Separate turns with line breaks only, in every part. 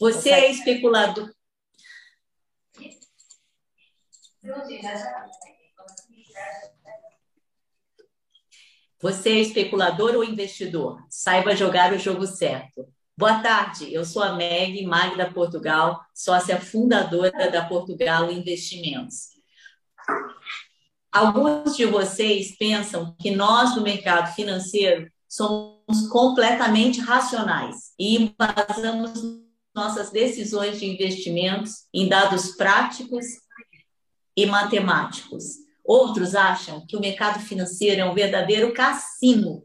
Você é especulador. Você é especulador ou investidor? Saiba jogar o jogo certo. Boa tarde, eu sou a Meg Magda Portugal, sócia fundadora da Portugal Investimentos. Alguns de vocês pensam que nós do mercado financeiro somos completamente racionais e embasamos nossas decisões de investimentos em dados práticos e matemáticos. Outros acham que o mercado financeiro é um verdadeiro cassino,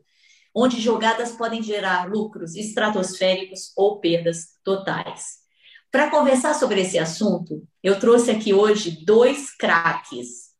onde jogadas podem gerar lucros estratosféricos ou perdas totais. Para conversar sobre esse assunto, eu trouxe aqui hoje dois craques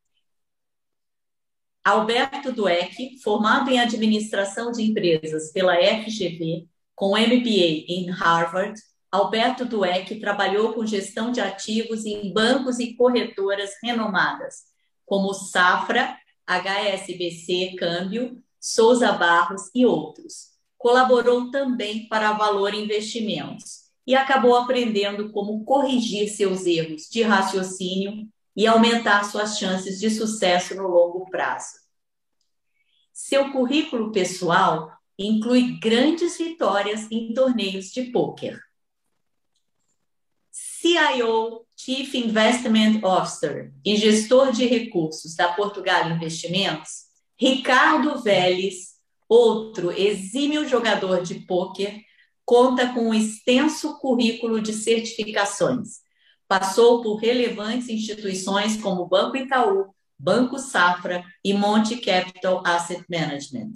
Alberto Dueck, formado em administração de empresas pela FGV, com MBA em Harvard, Alberto Dueck trabalhou com gestão de ativos em bancos e corretoras renomadas, como Safra, HSBC Câmbio, Souza Barros e outros. Colaborou também para Valor Investimentos e acabou aprendendo como corrigir seus erros de raciocínio e aumentar suas chances de sucesso no longo prazo. Seu currículo pessoal inclui grandes vitórias em torneios de pôquer. CIO, Chief Investment Officer e gestor de recursos da Portugal Investimentos, Ricardo Vélez, outro exímio jogador de pôquer, conta com um extenso currículo de certificações Passou por relevantes instituições como Banco Itaú, Banco Safra e Monte Capital Asset Management,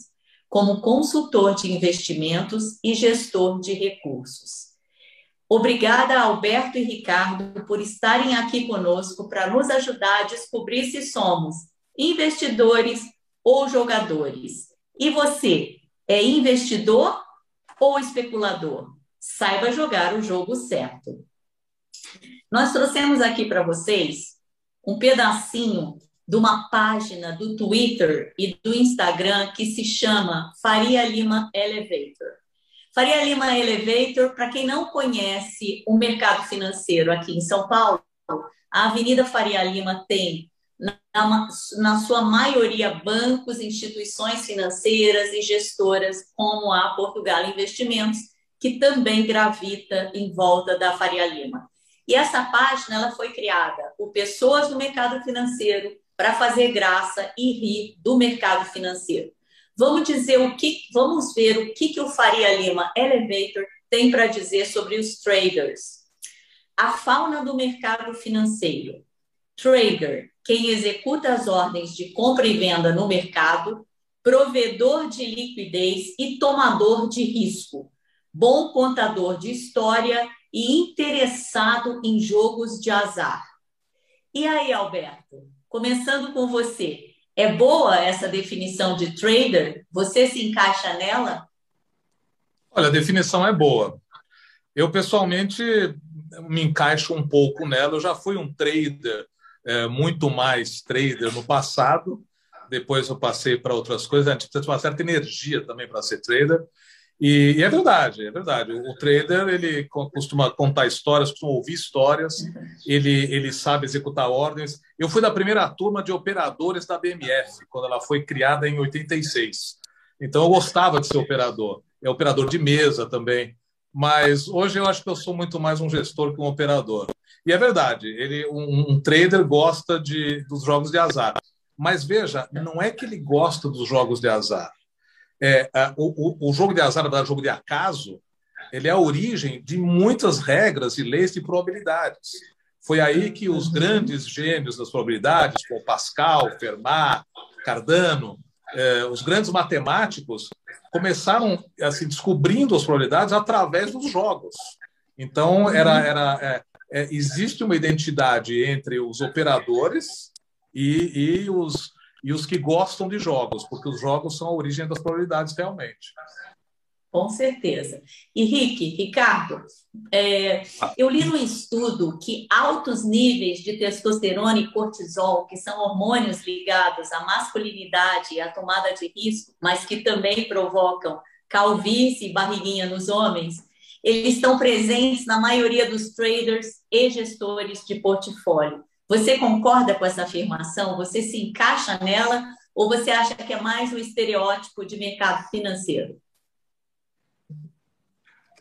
como consultor de investimentos e gestor de recursos. Obrigada, Alberto e Ricardo, por estarem aqui conosco para nos ajudar a descobrir se somos investidores ou jogadores. E você, é investidor ou especulador? Saiba jogar o jogo certo. Nós trouxemos aqui para vocês um pedacinho de uma página do Twitter e do Instagram que se chama Faria Lima Elevator. Faria Lima Elevator, para quem não conhece o mercado financeiro aqui em São Paulo, a Avenida Faria Lima tem, na, na sua maioria, bancos, instituições financeiras e gestoras, como a Portugal Investimentos, que também gravita em volta da Faria Lima. E essa página ela foi criada por pessoas do mercado financeiro para fazer graça e rir do mercado financeiro. Vamos dizer o que, vamos ver o que, que o Faria Lima Elevator tem para dizer sobre os traders. A fauna do mercado financeiro. Trader, quem executa as ordens de compra e venda no mercado, provedor de liquidez e tomador de risco, bom contador de história e interessado em jogos de azar. E aí, Alberto, começando com você, é boa essa definição de trader? Você se encaixa nela?
Olha, a definição é boa. Eu, pessoalmente, me encaixo um pouco nela. Eu já fui um trader, é, muito mais trader no passado. Depois eu passei para outras coisas. A gente precisa de uma certa energia também para ser trader. E, e, é verdade, é verdade. O trader ele costuma contar histórias, costuma ouvir histórias, ele, ele sabe executar ordens. Eu fui da primeira turma de operadores da BMF, quando ela foi criada em 86. Então eu gostava de ser operador. É operador de mesa também. Mas hoje eu acho que eu sou muito mais um gestor que um operador. E é verdade, ele, um, um trader gosta de, dos jogos de azar. Mas veja, não é que ele gosta dos jogos de azar é, o, o, jogo de azar, o jogo de acaso, ele é a origem de muitas regras e leis de probabilidades. Foi aí que os grandes gênios das probabilidades, como Pascal, Fermat, Cardano, eh, os grandes matemáticos, começaram assim descobrindo as probabilidades através dos jogos. Então era era é, é, existe uma identidade entre os operadores e, e os e os que gostam de jogos, porque os jogos são a origem das probabilidades realmente.
Com certeza. E Rick, Ricardo, é, eu li no estudo que altos níveis de testosterona e cortisol, que são hormônios ligados à masculinidade e à tomada de risco, mas que também provocam calvície e barriguinha nos homens, eles estão presentes na maioria dos traders e gestores de portfólio. Você concorda com essa afirmação? Você se encaixa nela ou você acha que é mais um estereótipo de mercado financeiro?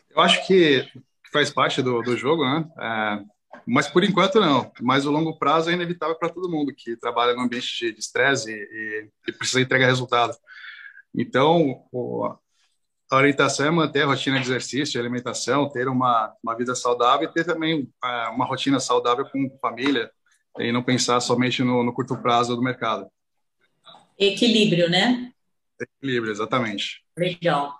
Eu acho que faz parte do, do jogo, né? É, mas por enquanto não. Mas o longo prazo é inevitável para todo mundo que trabalha no ambiente de estresse e, e, precisa entregar resultado. Então, o, a orientação é manter a rotina de exercício, de alimentação, ter uma, uma vida saudável e ter também é, uma rotina saudável com família e não pensar somente no, no curto prazo do mercado.
Equilíbrio, né?
Equilíbrio, exatamente.
Legal.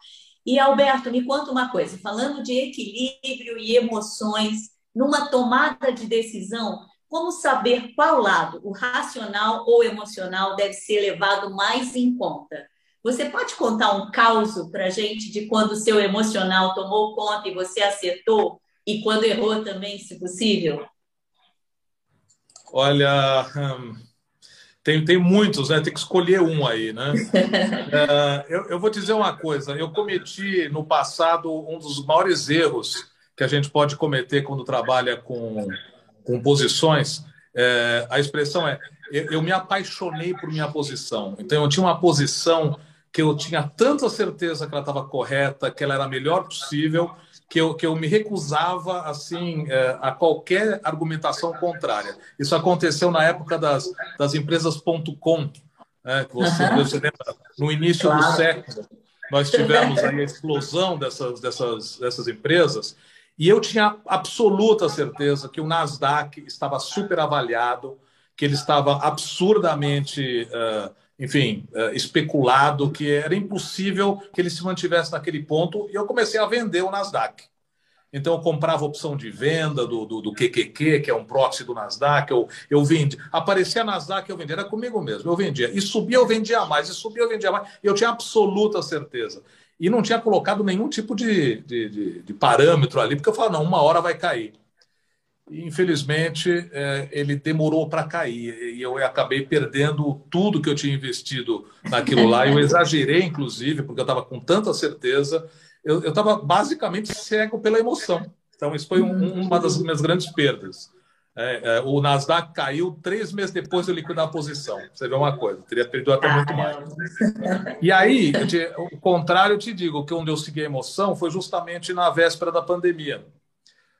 E Alberto, me conta uma coisa, falando de equilíbrio e emoções, numa tomada de decisão, como saber qual lado, o racional ou emocional, deve ser levado mais em conta? Você pode contar um caso para a gente de quando o seu emocional tomou conta e você acertou, e quando errou também, se possível?
Olha, hum, tem, tem muitos, né? Tem que escolher um aí, né? é, eu, eu vou dizer uma coisa. Eu cometi no passado um dos maiores erros que a gente pode cometer quando trabalha com, com posições. É, a expressão é: eu, eu me apaixonei por minha posição. Então, eu tinha uma posição que eu tinha tanta certeza que ela estava correta, que ela era a melhor possível, que eu, que eu me recusava assim é, a qualquer argumentação contrária. Isso aconteceu na época das, das empresas .com, né, que você, uhum. você lembra, no início claro. do século. Nós tivemos a explosão dessas, dessas, dessas empresas e eu tinha absoluta certeza que o Nasdaq estava super avaliado, que ele estava absurdamente... Uh, enfim, uh, especulado que era impossível que ele se mantivesse naquele ponto, e eu comecei a vender o Nasdaq. Então, eu comprava opção de venda do, do, do QQQ, que é um proxy do Nasdaq, eu, eu vendia. Aparecia Nasdaq, eu vendia, era comigo mesmo, eu vendia. E subia, eu vendia mais, e subia, eu vendia mais. Eu tinha absoluta certeza. E não tinha colocado nenhum tipo de, de, de, de parâmetro ali, porque eu falava, não, uma hora vai cair. E, infelizmente, é, ele demorou para cair e eu acabei perdendo tudo que eu tinha investido naquilo lá. Eu exagerei, inclusive, porque eu estava com tanta certeza. Eu estava basicamente cego pela emoção. Então, isso foi um, uma das minhas grandes perdas. É, é, o Nasdaq caiu três meses depois de eu liquidar a posição. Você vê uma coisa, teria perdido até muito mais. E aí, te, o contrário, eu te digo, que onde eu segui a emoção foi justamente na véspera da pandemia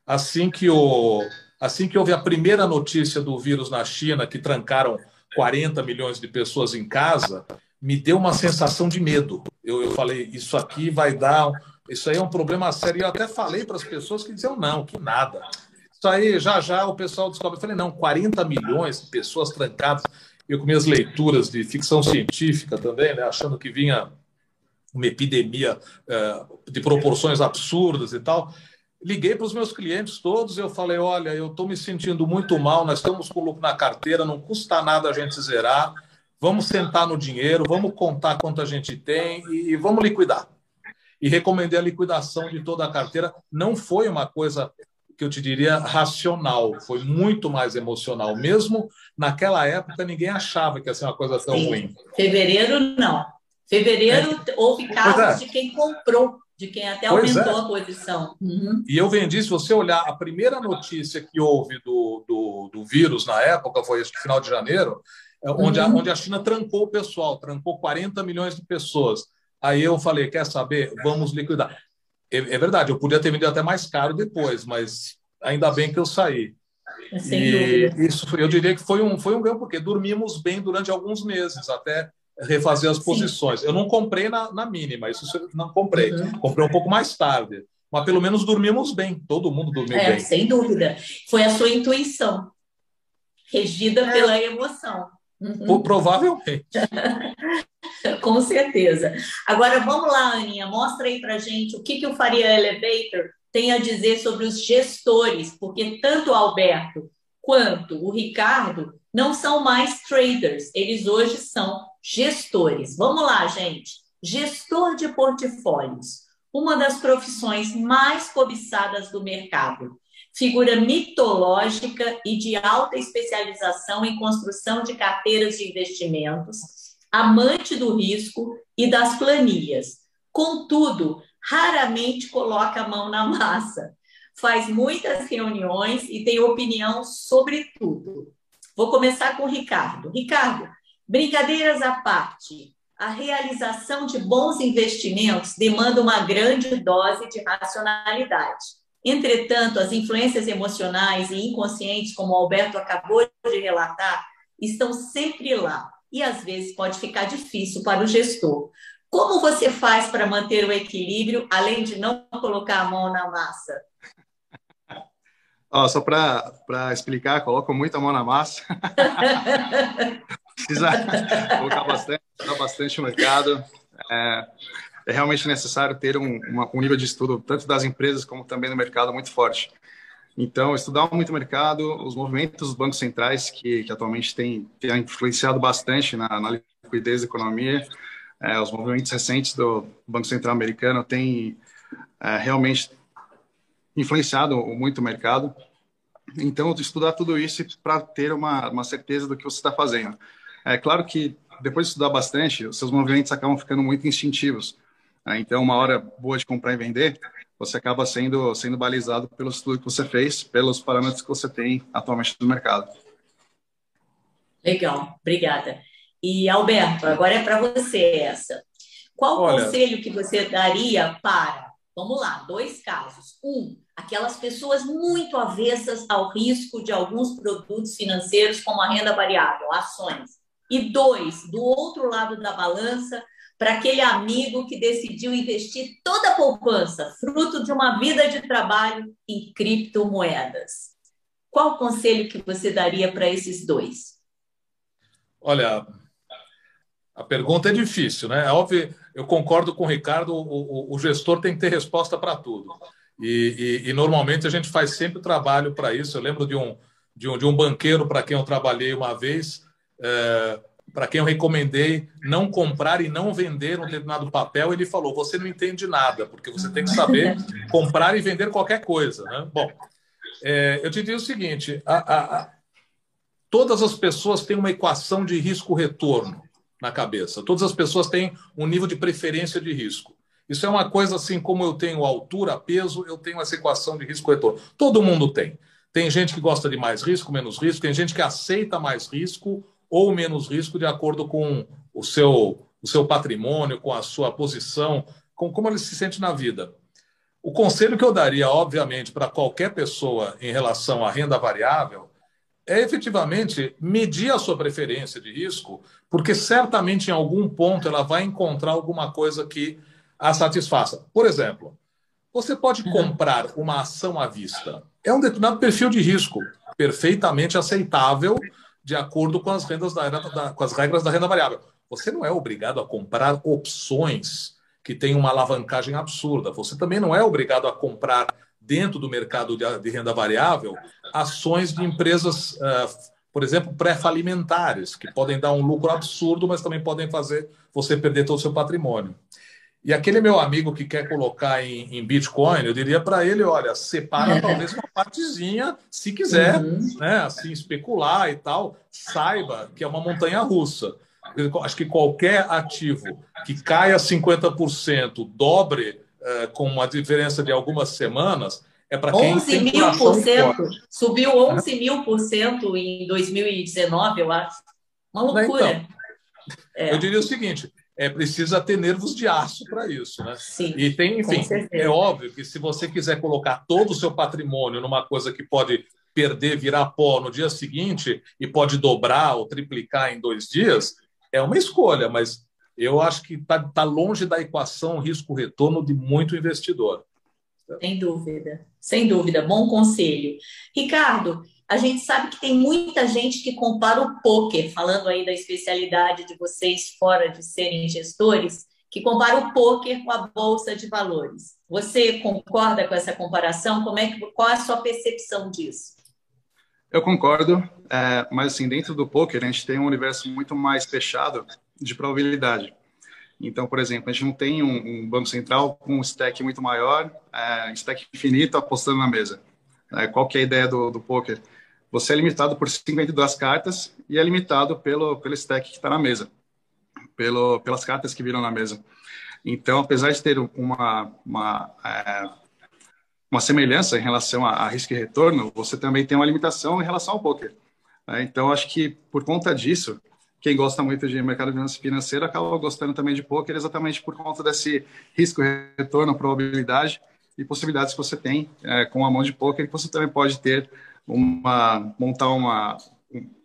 assim que, o, assim que houve a primeira notícia do vírus na China, que trancaram 40 milhões de pessoas em casa, me deu uma sensação de medo. Eu, eu falei, isso aqui vai dar. Isso aí é um problema sério. Eu até falei para as pessoas que diziam, não, que nada. Isso aí, já já o pessoal descobre. Eu falei, não, 40 milhões de pessoas trancadas. Eu com minhas leituras de ficção científica também, né, achando que vinha uma epidemia eh, de proporções absurdas e tal. Liguei para os meus clientes todos, eu falei: olha, eu estou me sentindo muito mal, nós estamos com lucro na carteira, não custa nada a gente zerar, vamos sentar no dinheiro, vamos contar quanto a gente tem e, e vamos liquidar. E recomendei a liquidação de toda a carteira. Não foi uma coisa que eu te diria racional, foi muito mais emocional. Mesmo naquela época, ninguém achava que ia ser uma coisa tão Sim. ruim.
Fevereiro, não. Fevereiro, é. houve casos é. de quem comprou de quem até pois aumentou é. a posição. Uhum.
E eu vendi, se você olhar, a primeira notícia que houve do, do, do vírus na época, foi esse final de janeiro, é, onde, uhum. a, onde a China trancou o pessoal, trancou 40 milhões de pessoas. Aí eu falei, quer saber? Vamos liquidar. É, é verdade, eu podia ter vendido até mais caro depois, mas ainda bem que eu saí.
Sem e dúvida.
isso eu diria que foi um, foi um ganho, porque dormimos bem durante alguns meses, até refazer as posições. Sim. Eu não comprei na, na mínima, isso eu não comprei. Uhum. Comprei um pouco mais tarde. Mas pelo menos dormimos bem, todo mundo dormiu é, bem.
Sem dúvida. Foi a sua intuição, regida é. pela emoção.
Uhum. Provavelmente.
Com certeza. Agora vamos lá, Aninha, mostra aí para gente o que, que o Faria Elevator tem a dizer sobre os gestores, porque tanto o Alberto quanto o Ricardo não são mais traders, eles hoje são gestores. Vamos lá, gente. Gestor de portfólios, uma das profissões mais cobiçadas do mercado. Figura mitológica e de alta especialização em construção de carteiras de investimentos, amante do risco e das planilhas. Contudo, raramente coloca a mão na massa, faz muitas reuniões e tem opinião sobre tudo. Vou começar com o Ricardo. Ricardo, brincadeiras à parte, a realização de bons investimentos demanda uma grande dose de racionalidade. Entretanto, as influências emocionais e inconscientes, como o Alberto acabou de relatar, estão sempre lá e às vezes pode ficar difícil para o gestor. Como você faz para manter o equilíbrio, além de não colocar a mão na massa?
Oh, só para explicar, coloco muito a mão na massa. Precisa colocar bastante, bastante mercado. É, é, realmente necessário ter um, uma, um nível de estudo, tanto das empresas como também no mercado, muito forte. Então, estudar muito o mercado, os movimentos dos bancos centrais, que, que atualmente têm influenciado bastante na, na liquidez da economia, é, os movimentos recentes do Banco Central americano têm é, realmente influenciado muito o mercado. Então, estudar tudo isso para ter uma, uma certeza do que você está fazendo. É claro que depois de estudar bastante, os seus movimentos acabam ficando muito instintivos. Né? Então, uma hora boa de comprar e vender, você acaba sendo, sendo balizado pelo estudo que você fez, pelos parâmetros que você tem atualmente no mercado.
Legal, obrigada. E Alberto, agora é para você essa. Qual Olha, conselho que você daria para, vamos lá, dois casos. Um, aquelas pessoas muito avessas ao risco de alguns produtos financeiros, como a renda variável, ações. E dois, do outro lado da balança, para aquele amigo que decidiu investir toda a poupança, fruto de uma vida de trabalho, em criptomoedas. Qual o conselho que você daria para esses dois?
Olha, a pergunta é difícil, né? É óbvio, eu concordo com o Ricardo, o, o, o gestor tem que ter resposta para tudo. E, e, e, normalmente a gente faz sempre trabalho para isso. Eu lembro de um, de um, de um banqueiro para quem eu trabalhei uma vez, é, para quem eu recomendei não comprar e não vender um determinado papel, ele falou: você não entende nada, porque você tem que saber comprar e vender qualquer coisa. Né? Bom, é, eu te digo o seguinte: a, a, a, todas as pessoas têm uma equação de risco-retorno na cabeça. Todas as pessoas têm um nível de preferência de risco. Isso é uma coisa assim, como eu tenho altura, peso, eu tenho essa equação de risco-retorno. Todo mundo tem. Tem gente que gosta de mais risco, menos risco, tem gente que aceita mais risco ou menos risco de acordo com o seu, o seu patrimônio, com a sua posição, com como ele se sente na vida. O conselho que eu daria, obviamente, para qualquer pessoa em relação à renda variável é efetivamente medir a sua preferência de risco, porque certamente em algum ponto ela vai encontrar alguma coisa que a satisfaça. Por exemplo, você pode uhum. comprar uma ação à vista. É um determinado perfil de risco perfeitamente aceitável de acordo com as, rendas da, da, com as regras da renda variável. Você não é obrigado a comprar opções que têm uma alavancagem absurda. Você também não é obrigado a comprar dentro do mercado de, de renda variável ações de empresas, uh, por exemplo, pré-falimentares, que podem dar um lucro absurdo, mas também podem fazer você perder todo o seu patrimônio. E aquele meu amigo que quer colocar em, em Bitcoin, eu diria para ele: olha, separa é. talvez uma partezinha, se quiser, uhum. né, assim, especular e tal, saiba que é uma montanha russa. Acho que qualquer ativo que caia 50%, dobre é, com uma diferença de algumas semanas, é para quem 11 mil por cento,
subiu 11 mil por cento em 2019, eu acho. Uma loucura. Então,
é. Eu diria o seguinte: é precisa ter nervos de aço para isso, né?
Sim.
E tem, enfim, é óbvio que se você quiser colocar todo o seu patrimônio numa coisa que pode perder, virar pó no dia seguinte e pode dobrar ou triplicar em dois dias, é uma escolha, mas eu acho que está tá longe da equação risco-retorno de muito investidor.
Sem dúvida, sem dúvida. Bom conselho. Ricardo, a gente sabe que tem muita gente que compara o poker, falando aí da especialidade de vocês fora de serem gestores, que compara o poker com a bolsa de valores. Você concorda com essa comparação? Como é que, qual é a sua percepção disso?
Eu concordo, é, mas assim dentro do poker a gente tem um universo muito mais fechado de probabilidade. Então, por exemplo, a gente não tem um, um banco central com um stack muito maior, é, stack infinito apostando na mesa. É, qual que é a ideia do, do poker? Você é limitado por 52 cartas e é limitado pelo, pelo stack que está na mesa, pelo, pelas cartas que viram na mesa. Então, apesar de ter uma, uma, é, uma semelhança em relação a, a, risco e retorno, você também tem uma limitação em relação ao poker. Né? Então, acho que por conta disso, quem gosta muito de mercado financeiro acaba gostando também de poker exatamente por conta desse risco, retorno, probabilidade e possibilidades que você tem é, com a mão de poker que você também pode ter uma montar uma,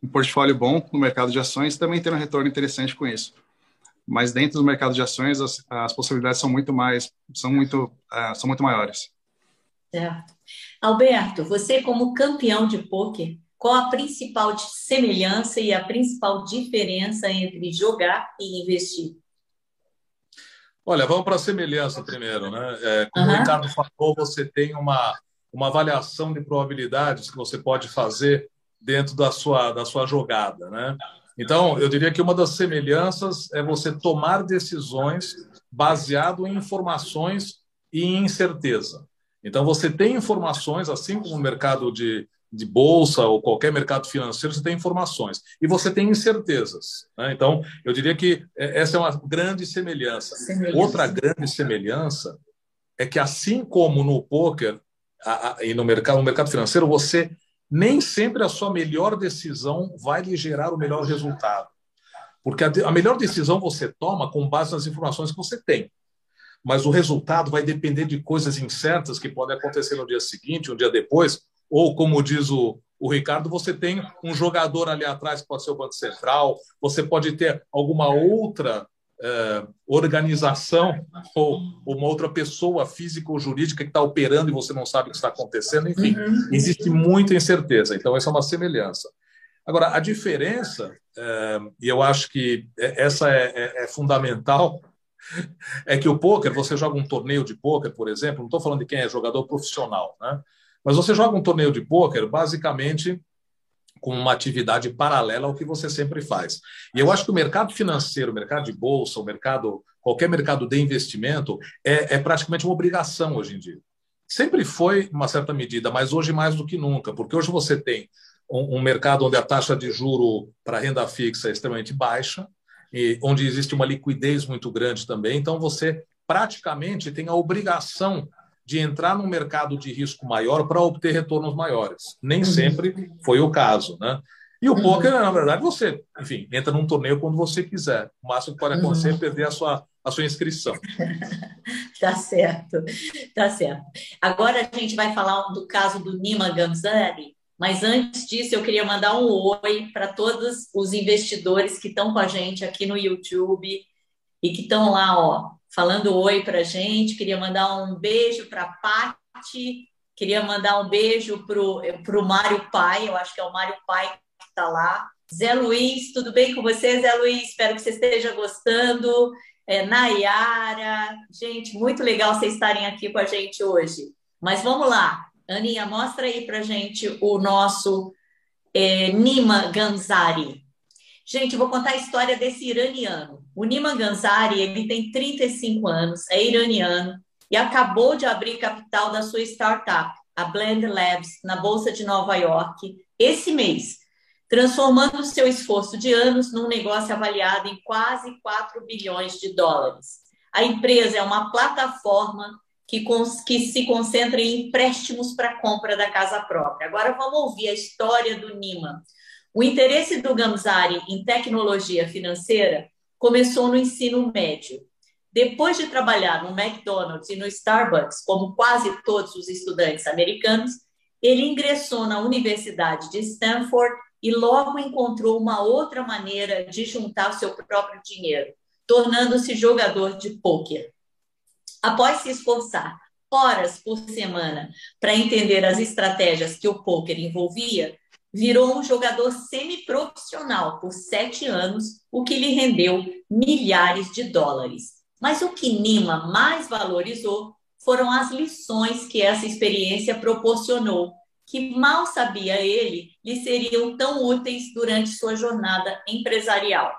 um portfólio bom no mercado de ações também ter um retorno interessante com isso. Mas dentro do mercado de ações as, as possibilidades são muito mais são muito uh, são muito maiores.
Certo. Alberto, você como campeão de poker qual a principal semelhança e a principal diferença entre jogar e investir?
Olha, vamos para a semelhança primeiro, né? É, como uhum. o Ricardo falou, você tem uma, uma avaliação de probabilidades que você pode fazer dentro da sua, da sua jogada, né? Então, eu diria que uma das semelhanças é você tomar decisões baseado em informações e em incerteza. Então, você tem informações, assim como no mercado de, de bolsa ou qualquer mercado financeiro, você tem informações e você tem incertezas. Né? Então, eu diria que é, essa é uma grande semelhança. semelhança. Outra grande semelhança é que, assim como no poker a, a, e no mercado, no mercado financeiro, você nem sempre a sua melhor decisão vai lhe gerar o melhor resultado. Porque a, a melhor decisão você toma com base nas informações que você tem mas o resultado vai depender de coisas incertas que podem acontecer no dia seguinte, um dia depois, ou como diz o, o Ricardo, você tem um jogador ali atrás que pode ser o Banco Central, você pode ter alguma outra eh, organização ou uma outra pessoa física ou jurídica que está operando e você não sabe o que está acontecendo. Enfim, uhum. existe muita incerteza. Então, essa é uma semelhança. Agora, a diferença, eh, e eu acho que essa é, é, é fundamental, é que o poker, você joga um torneio de poker, por exemplo, não estou falando de quem é jogador profissional, né? Mas você joga um torneio de pôquer basicamente com uma atividade paralela ao que você sempre faz. E eu acho que o mercado financeiro, o mercado de bolsa, o mercado, qualquer mercado de investimento, é, é praticamente uma obrigação hoje em dia. Sempre foi uma certa medida, mas hoje mais do que nunca, porque hoje você tem um, um mercado onde a taxa de juro para renda fixa é extremamente baixa, e onde existe uma liquidez muito grande também. Então, você praticamente tem a obrigação de entrar num mercado de risco maior para obter retornos maiores. Nem uhum. sempre foi o caso, né? E o uhum. poker, na verdade, você, enfim, entra num torneio quando você quiser. O máximo que pode acontecer é uhum. perder a sua, a sua inscrição.
tá certo, tá certo. Agora a gente vai falar do caso do Nima Gamzani, mas antes disso eu queria mandar um oi para todos os investidores que estão com a gente aqui no YouTube e que estão lá, ó, falando oi para gente. Queria mandar um beijo para a Pati, queria mandar um beijo para o Mário Pai, eu acho que é o Mário Pai que está lá. Zé Luiz, tudo bem com você, Zé Luiz? Espero que você esteja gostando. É, Nayara, gente, muito legal vocês estarem aqui com a gente hoje. Mas vamos lá, Aninha, mostra aí para gente o nosso é, Nima Ganzari. Gente, vou contar a história desse iraniano. O Nima Gansari, ele tem 35 anos, é iraniano e acabou de abrir capital da sua startup, a Blend Labs, na Bolsa de Nova York, esse mês, transformando seu esforço de anos num negócio avaliado em quase 4 bilhões de dólares. A empresa é uma plataforma que, que se concentra em empréstimos para compra da casa própria. Agora vamos ouvir a história do Nima. O interesse do Gamzari em tecnologia financeira começou no ensino médio. Depois de trabalhar no McDonald's e no Starbucks, como quase todos os estudantes americanos, ele ingressou na Universidade de Stanford e logo encontrou uma outra maneira de juntar seu próprio dinheiro, tornando-se jogador de pôquer. Após se esforçar horas por semana para entender as estratégias que o pôquer envolvia, virou um jogador semiprofissional por sete anos, o que lhe rendeu milhares de dólares. Mas o que Nima mais valorizou foram as lições que essa experiência proporcionou, que mal sabia ele lhe seriam tão úteis durante sua jornada empresarial.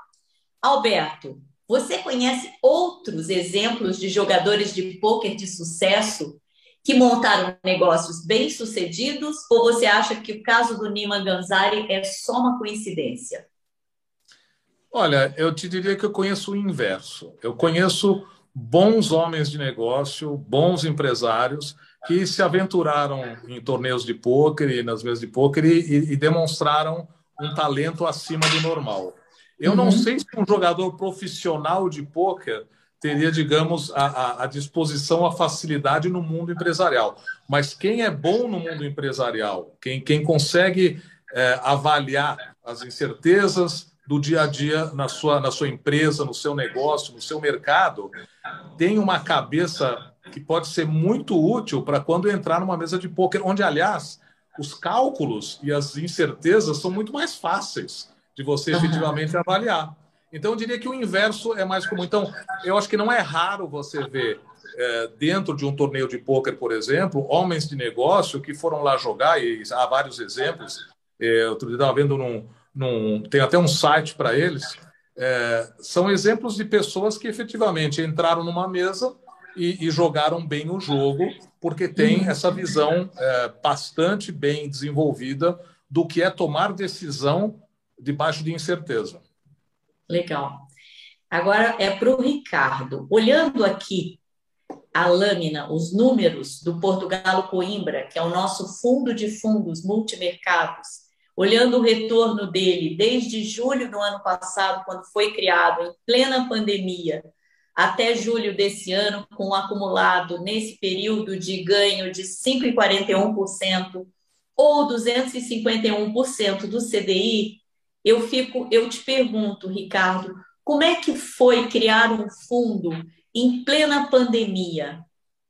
Alberto, você conhece outros exemplos de jogadores de pôquer de sucesso que montaram negócios bem-sucedidos ou você acha que o caso do Nima Ganzari é só uma coincidência?
Olha, eu te diria que eu conheço o inverso. Eu conheço bons homens de negócio, bons empresários que se aventuraram em torneios de pôquer e nas mesas de pôquer e, e demonstraram um talento acima do normal. Eu uhum. não sei se um jogador profissional de pôquer teria, digamos, a, a, disposição, a facilidade no mundo empresarial. Mas quem é bom no mundo empresarial, quem, quem consegue é, avaliar as incertezas do dia a dia na sua, na sua empresa, no seu negócio, no seu mercado, tem uma cabeça que pode ser muito útil para quando entrar numa mesa de pôquer, onde, aliás, os cálculos e as incertezas são muito mais fáceis de você efetivamente avaliar. Então, eu diria que o inverso é mais comum. Então, eu acho que não é raro você ver é, dentro de um torneio de pôquer, por exemplo, homens de negócio que foram lá jogar, e há vários exemplos. É, outro dia estava vendo num, num, tem até um site para eles. É, são exemplos de pessoas que efetivamente entraram numa mesa e, e jogaram bem o jogo, porque tem uhum. essa visão é, bastante bem desenvolvida do que é tomar decisão debaixo de incerteza.
Legal. Agora é para o Ricardo. Olhando aqui a lâmina, os números do Portugal Coimbra, que é o nosso fundo de fundos multimercados, olhando o retorno dele desde julho do ano passado, quando foi criado, em plena pandemia, até julho desse ano, com um acumulado nesse período de ganho de 5,41% ou 251% do CDI, eu fico, eu te pergunto, Ricardo, como é que foi criar um fundo em plena pandemia,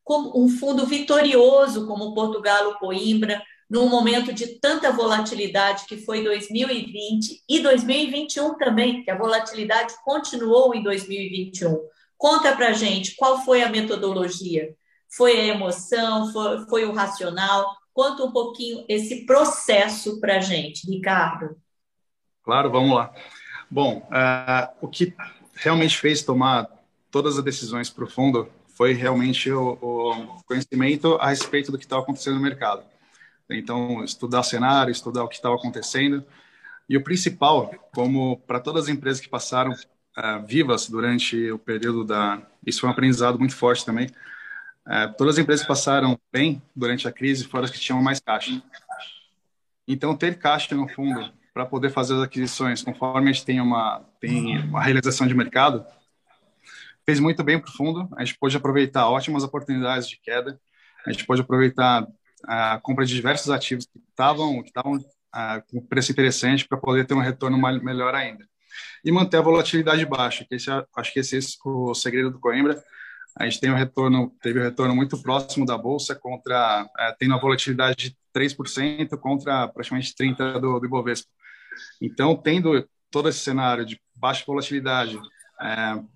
como um fundo vitorioso como o Portugal Coimbra, num momento de tanta volatilidade que foi 2020 e 2021 também, que a volatilidade continuou em 2021. Conta para gente qual foi a metodologia? Foi a emoção? Foi, foi o racional? Conta um pouquinho esse processo para gente, Ricardo.
Claro, vamos lá. Bom, uh, o que realmente fez tomar todas as decisões para o fundo foi realmente o, o conhecimento a respeito do que estava acontecendo no mercado. Então, estudar cenário, estudar o que estava acontecendo. E o principal, como para todas as empresas que passaram uh, vivas durante o período da. Isso foi um aprendizado muito forte também. Uh, todas as empresas que passaram bem durante a crise foram as que tinham mais caixa. Então, ter caixa no fundo para poder fazer as aquisições conforme a gente tem uma, tem uma realização de mercado fez muito bem para o fundo. A gente pôde aproveitar ótimas oportunidades de queda. A gente pôde aproveitar a compra de diversos ativos que estavam que estavam com preço interessante para poder ter um retorno melhor ainda e manter a volatilidade baixa que esse, acho que esse é o segredo do Coimbra a gente tem um retorno teve um retorno muito próximo da bolsa contra uh, tendo uma volatilidade de 3% contra praticamente 30 do, do Ibovespa então tendo todo esse cenário de baixa volatilidade uh,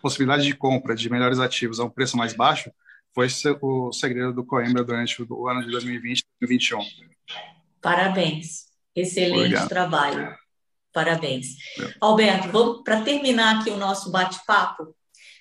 possibilidade de compra de melhores ativos a um preço mais baixo foi o segredo do Coimbra durante o ano de 2020 e 2021.
Parabéns. Excelente Obrigado. trabalho. Parabéns. É. Alberto, vamos para terminar aqui o nosso bate-papo.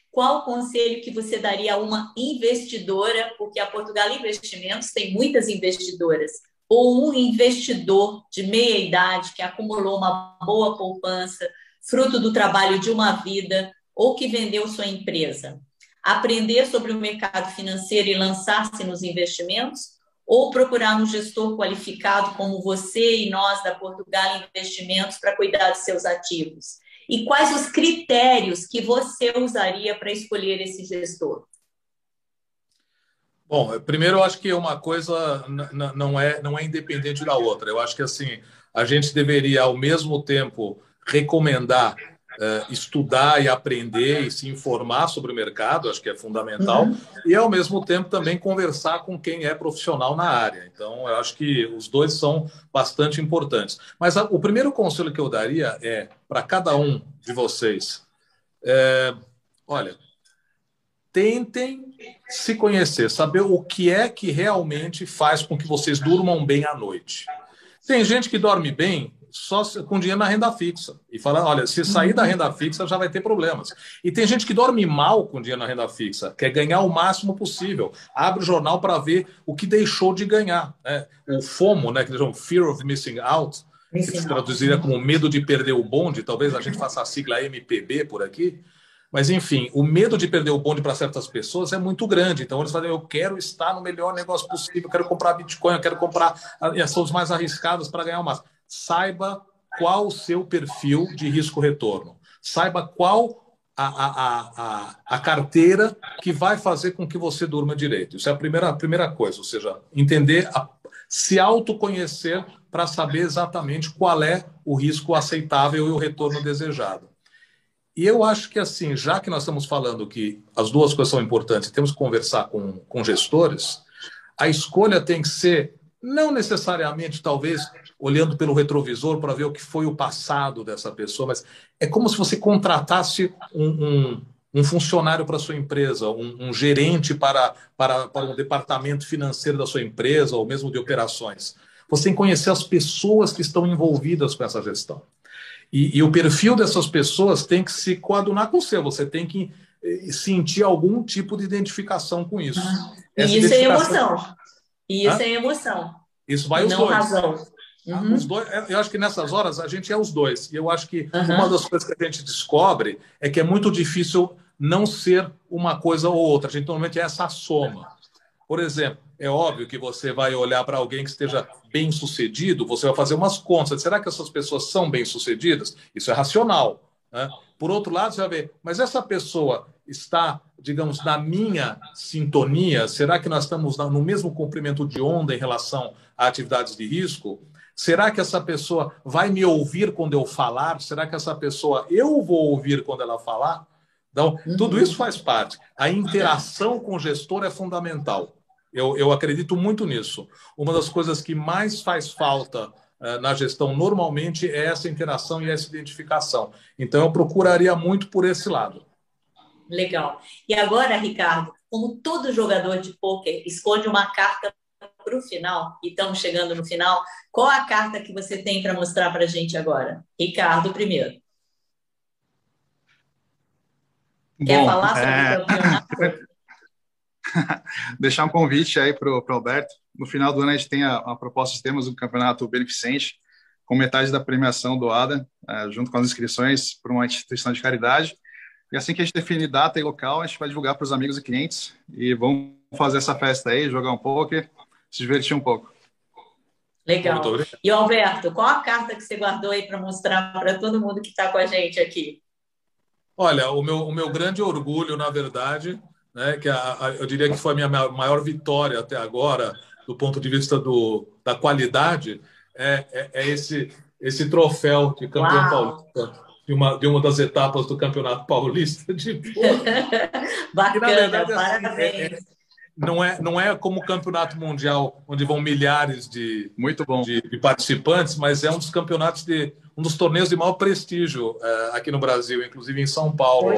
Qual o conselho que você daria a uma investidora, porque a Portugal Investimentos tem muitas investidoras, ou um investidor de meia idade que acumulou uma boa poupança, fruto do trabalho de uma vida, ou que vendeu sua empresa? aprender sobre o mercado financeiro e lançar-se nos investimentos, ou procurar um gestor qualificado como você e nós da Portugal Investimentos para cuidar dos seus ativos? E quais os critérios que você usaria para escolher esse gestor?
Bom, primeiro eu acho que uma coisa não é não é independente da outra. Eu acho que assim a gente deveria ao mesmo tempo recomendar uh, estudar e aprender e se informar sobre o mercado, acho que é fundamental, uhum. e ao mesmo tempo também conversar com quem é profissional na área. Então, eu acho que os dois são bastante importantes. Mas a, o primeiro conselho que eu daria é para cada um de vocês: é, olha, tentem se conhecer, saber o que é que realmente faz com que vocês durmam bem à noite. Tem gente que dorme bem só com dinheiro na renda fixa. E fala, olha, se sair da uhum. renda fixa já vai ter problemas. E tem gente que dorme mal com dinheiro na renda fixa, quer ganhar o máximo possível. Abre o jornal para ver o que deixou de ganhar. Né? O FOMO, né, que eles chamam Fear of Missing Out, que se traduziria como medo de perder o bonde, talvez a gente faça a sigla MPB por aqui. Mas, enfim, o medo de perder o bonde para certas pessoas é muito grande. Então, eles falam: eu quero estar no melhor negócio possível, eu quero comprar Bitcoin, eu quero comprar ações mais arriscadas para ganhar mais. Saiba qual o seu perfil de risco-retorno. Saiba qual a, a, a, a, carteira que vai fazer com que você durma direito. Isso é a primeira, a primeira coisa, ou seja, entender, a, se autoconhecer para saber exatamente qual é o risco aceitável e o retorno desejado. E eu acho que, assim, já que nós estamos falando que as duas coisas são importantes temos que conversar com, com gestores, a escolha tem que ser, não necessariamente, talvez, olhando pelo retrovisor para ver o que foi o passado dessa pessoa, mas é como se você contratasse um, um, um funcionário para a sua empresa, um, um gerente para, para, para um departamento financeiro da sua empresa, ou mesmo de operações. Você tem que conhecer as pessoas que estão envolvidas com essa gestão. E, e, o perfil dessas pessoas tem que se coadunar com o seu, você tem que eh, sentir algum tipo de identificação com isso.
Ah, e isso é emoção. E isso Hã? é emoção.
Isso vai os não dois. razão. Uhum. Os dois, eu acho que nessas horas a gente é os dois. E eu acho que uhum. uma das coisas que a gente descobre é que é muito difícil não ser uma coisa ou outra. A gente normalmente é essa soma. Por exemplo, é óbvio que você vai olhar para alguém que esteja bem sucedido, você vai fazer umas contas. Será que essas pessoas são bem sucedidas? Isso é racional. Né? Por outro lado, você vai ver, mas essa pessoa está, digamos, na minha sintonia? Será que nós estamos no mesmo comprimento de onda em relação a atividades de risco? Será que essa pessoa vai me ouvir quando eu falar? Será que essa pessoa eu vou ouvir quando ela falar? Então, tudo isso faz parte. A interação com o gestor é fundamental. Eu, eu acredito muito nisso. Uma das coisas que mais faz falta uh, na gestão normalmente é essa interação e essa identificação. Então, eu procuraria muito por esse lado.
Legal. E agora, Ricardo, como todo jogador de pôquer esconde uma carta para o final, e estamos chegando no final, qual a carta que você tem para mostrar para a gente agora? Ricardo, primeiro. Quer Bom, falar sobre é... o campeonato?
deixar um convite aí para o Alberto. No final do ano, a gente tem a, a proposta de termos um campeonato beneficente, com metade da premiação doada, é, junto com as inscrições para uma instituição de caridade. E assim que a gente definir data e local, a gente vai divulgar para os amigos e clientes e vamos fazer essa festa aí, jogar um pouco, se divertir um pouco.
Legal. E Alberto, qual a carta que você guardou aí para mostrar para todo mundo que está com a gente aqui?
Olha, o meu, o meu grande orgulho, na verdade, né, que a, a, eu diria que foi a minha maior vitória até agora, do ponto de vista do, da qualidade, é, é, é esse, esse troféu de campeão Uau. paulista, de uma, de uma das etapas do Campeonato Paulista de
Bacana, que, na verdade, parabéns. Assim, é,
não é, não é como o campeonato mundial, onde vão milhares de,
Muito bom.
de, de participantes, mas é um dos campeonatos de um dos torneios de maior prestígio uh, aqui no Brasil, inclusive em São Paulo.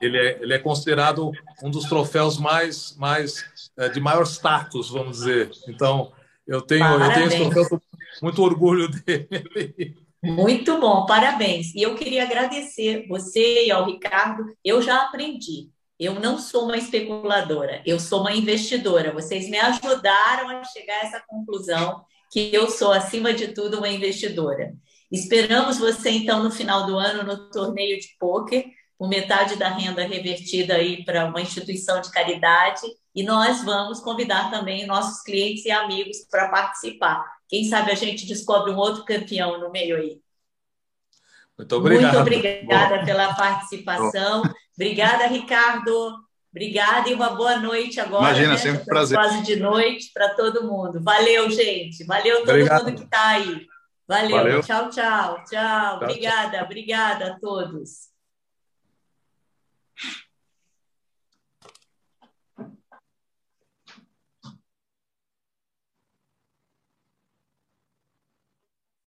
Ele é, ele é considerado um dos troféus mais, mais uh, de maior status, vamos dizer. Então, eu tenho, eu tenho troféu muito orgulho dele.
Muito bom, parabéns. E eu queria agradecer você e ao Ricardo. Eu já aprendi. Eu não sou uma especuladora, eu sou uma investidora. Vocês me ajudaram a chegar a essa conclusão que eu sou, acima de tudo, uma investidora. Esperamos você, então, no final do ano, no torneio de pôquer, com metade da renda revertida aí para uma instituição de caridade. E nós vamos convidar também nossos clientes e amigos para participar. Quem sabe a gente descobre um outro campeão no meio aí.
Muito obrigado.
Muito obrigada Bom. pela participação. Obrigada, Ricardo. Obrigada e uma boa noite agora.
Imagina, né? sempre um prazer.
Quase de noite para todo mundo. Valeu, gente. Valeu todo Obrigado. mundo que está aí. Valeu. Valeu. Tchau, tchau. Tchau. Obrigada, obrigada a todos.